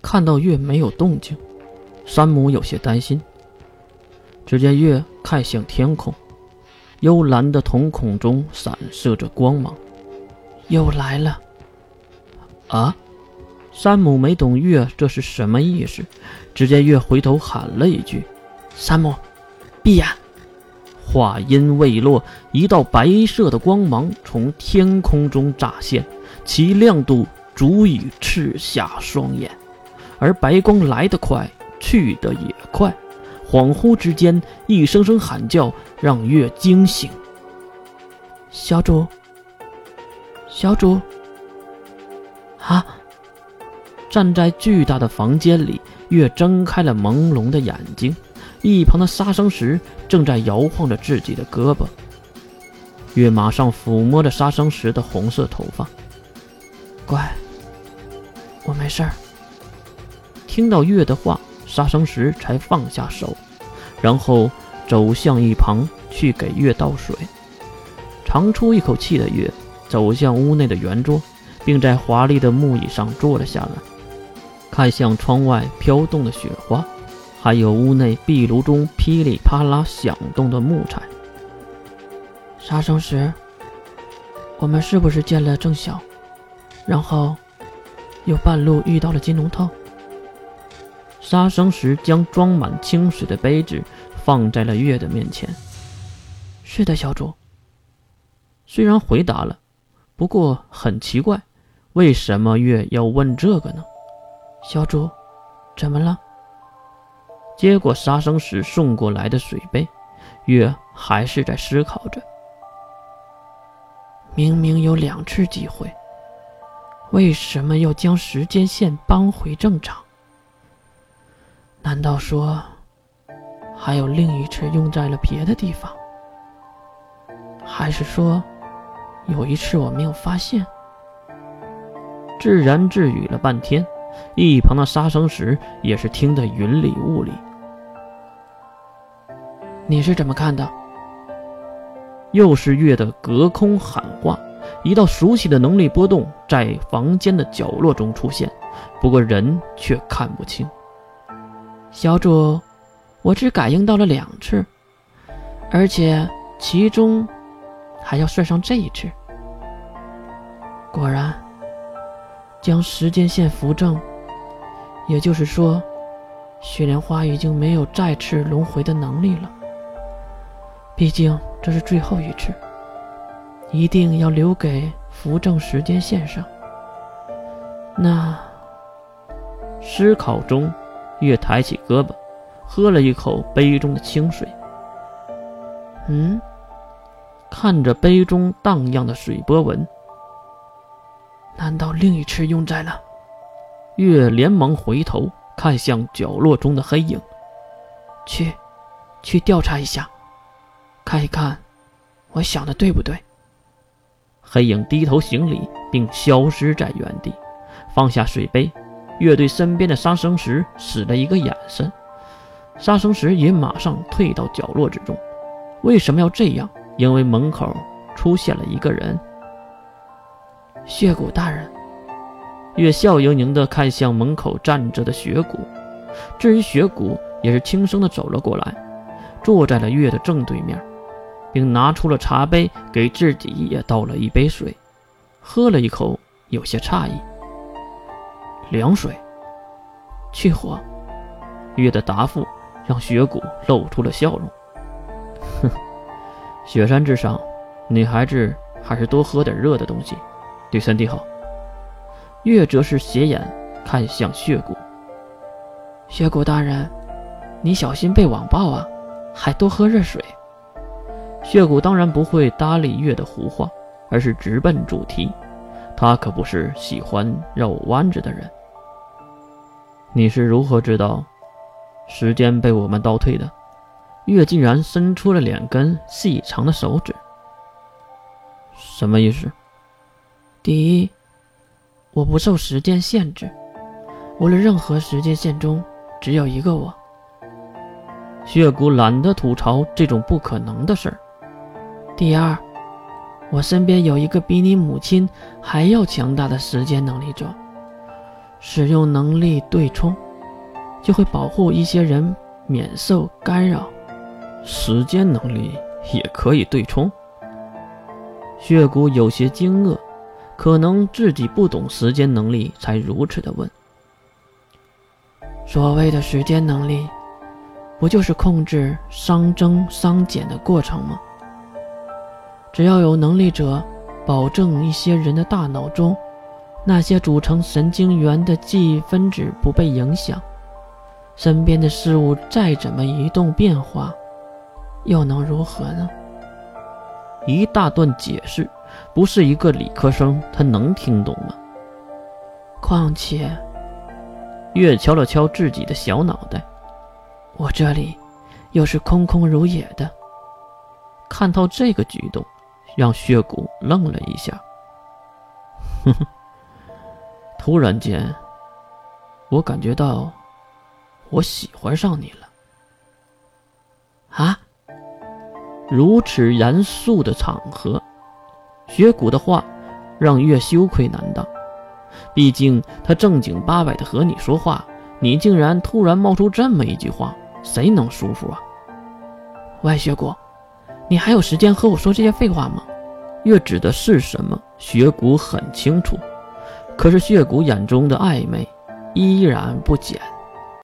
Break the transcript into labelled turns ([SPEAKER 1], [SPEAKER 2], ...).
[SPEAKER 1] 看到月没有动静，山姆有些担心。只见月看向天空，幽蓝的瞳孔中闪射着光芒，
[SPEAKER 2] 又来了。
[SPEAKER 1] 啊！山姆没懂月这是什么意思，只见月回头喊了一句：“
[SPEAKER 2] 山姆，闭眼。”
[SPEAKER 1] 话音未落，一道白色的光芒从天空中乍现，其亮度足以刺瞎双眼。而白光来得快，去得也快，恍惚之间，一声声喊叫让月惊醒。
[SPEAKER 2] 小主，小主，啊！
[SPEAKER 1] 站在巨大的房间里，月睁开了朦胧的眼睛。一旁的杀生石正在摇晃着自己的胳膊，月马上抚摸着杀生石的红色头发。
[SPEAKER 2] 乖，我没事儿。
[SPEAKER 1] 听到月的话，杀生石才放下手，然后走向一旁去给月倒水。长出一口气的月走向屋内的圆桌，并在华丽的木椅上坐了下来，看向窗外飘动的雪花。还有屋内壁炉中噼里啪啦响动的木柴。
[SPEAKER 2] 杀生石，我们是不是见了郑晓，然后又半路遇到了金龙头？
[SPEAKER 1] 杀生石将装满清水的杯子放在了月的面前。
[SPEAKER 2] 是的，小主。
[SPEAKER 1] 虽然回答了，不过很奇怪，为什么月要问这个呢？
[SPEAKER 2] 小主，怎么了？
[SPEAKER 1] 接过杀生石送过来的水杯，月还是在思考着。
[SPEAKER 2] 明明有两次机会，为什么要将时间线扳回正常？难道说，还有另一次用在了别的地方？还是说，有一次我没有发现？
[SPEAKER 1] 自言自语了半天，一旁的杀生石也是听得云里雾里。
[SPEAKER 2] 你是怎么看的？
[SPEAKER 1] 又是月的隔空喊话，一道熟悉的能力波动在房间的角落中出现，不过人却看不清。
[SPEAKER 2] 小主，我只感应到了两次，而且其中还要算上这一次。果然，将时间线扶正，也就是说，雪莲花已经没有再次轮回的能力了。毕竟这是最后一次，一定要留给扶正时间线上。那
[SPEAKER 1] 思考中，月抬起胳膊，喝了一口杯中的清水。
[SPEAKER 2] 嗯，
[SPEAKER 1] 看着杯中荡漾的水波纹，
[SPEAKER 2] 难道另一次用在了？
[SPEAKER 1] 月连忙回头看向角落中的黑影，
[SPEAKER 2] 去，去调查一下。看一看，我想的对不对？
[SPEAKER 1] 黑影低头行礼，并消失在原地，放下水杯。月对身边的杀生石使了一个眼神，杀生石也马上退到角落之中。为什么要这样？因为门口出现了一个人。
[SPEAKER 2] 血骨大人。
[SPEAKER 1] 月笑盈盈的看向门口站着的雪谷，至于雪谷，也是轻声的走了过来，坐在了月的正对面。并拿出了茶杯，给自己也倒了一杯水，喝了一口，有些诧异。凉水，
[SPEAKER 2] 去火。
[SPEAKER 1] 月的答复让雪谷露出了笑容。哼，雪山之上，女孩子还是多喝点热的东西，对身体好。月则是斜眼看向血谷，
[SPEAKER 2] 血谷大人，你小心被网暴啊，还多喝热水。
[SPEAKER 1] 血骨当然不会搭理月的胡话，而是直奔主题。他可不是喜欢绕弯子的人。你是如何知道时间被我们倒退的？月竟然伸出了两根细长的手指。什么意思？
[SPEAKER 2] 第一，我不受时间限制，无论任何时间线中只有一个我。
[SPEAKER 1] 血骨懒得吐槽这种不可能的事儿。
[SPEAKER 2] 第二，我身边有一个比你母亲还要强大的时间能力者，使用能力对冲，就会保护一些人免受干扰。
[SPEAKER 1] 时间能力也可以对冲。血骨有些惊愕，可能自己不懂时间能力，才如此的问。
[SPEAKER 2] 所谓的时间能力，不就是控制熵增熵减的过程吗？只要有能力者保证一些人的大脑中那些组成神经元的记忆分子不被影响，身边的事物再怎么移动变化，又能如何呢？
[SPEAKER 1] 一大段解释，不是一个理科生他能听懂吗？
[SPEAKER 2] 况且。
[SPEAKER 1] 月敲了敲自己的小脑袋，
[SPEAKER 2] 我这里又是空空如也的。
[SPEAKER 1] 看到这个举动，让血骨愣了一下。哼哼，突然间，我感觉到我喜欢上你了。
[SPEAKER 2] 啊！
[SPEAKER 1] 如此严肃的场合，雪谷的话让月羞愧难当。毕竟他正经八百的和你说话，你竟然突然冒出这么一句话，谁能舒服啊？
[SPEAKER 2] 喂，雪谷，你还有时间和我说这些废话吗？
[SPEAKER 1] 月指的是什么？雪谷很清楚，可是血骨眼中的暧昧依然不减。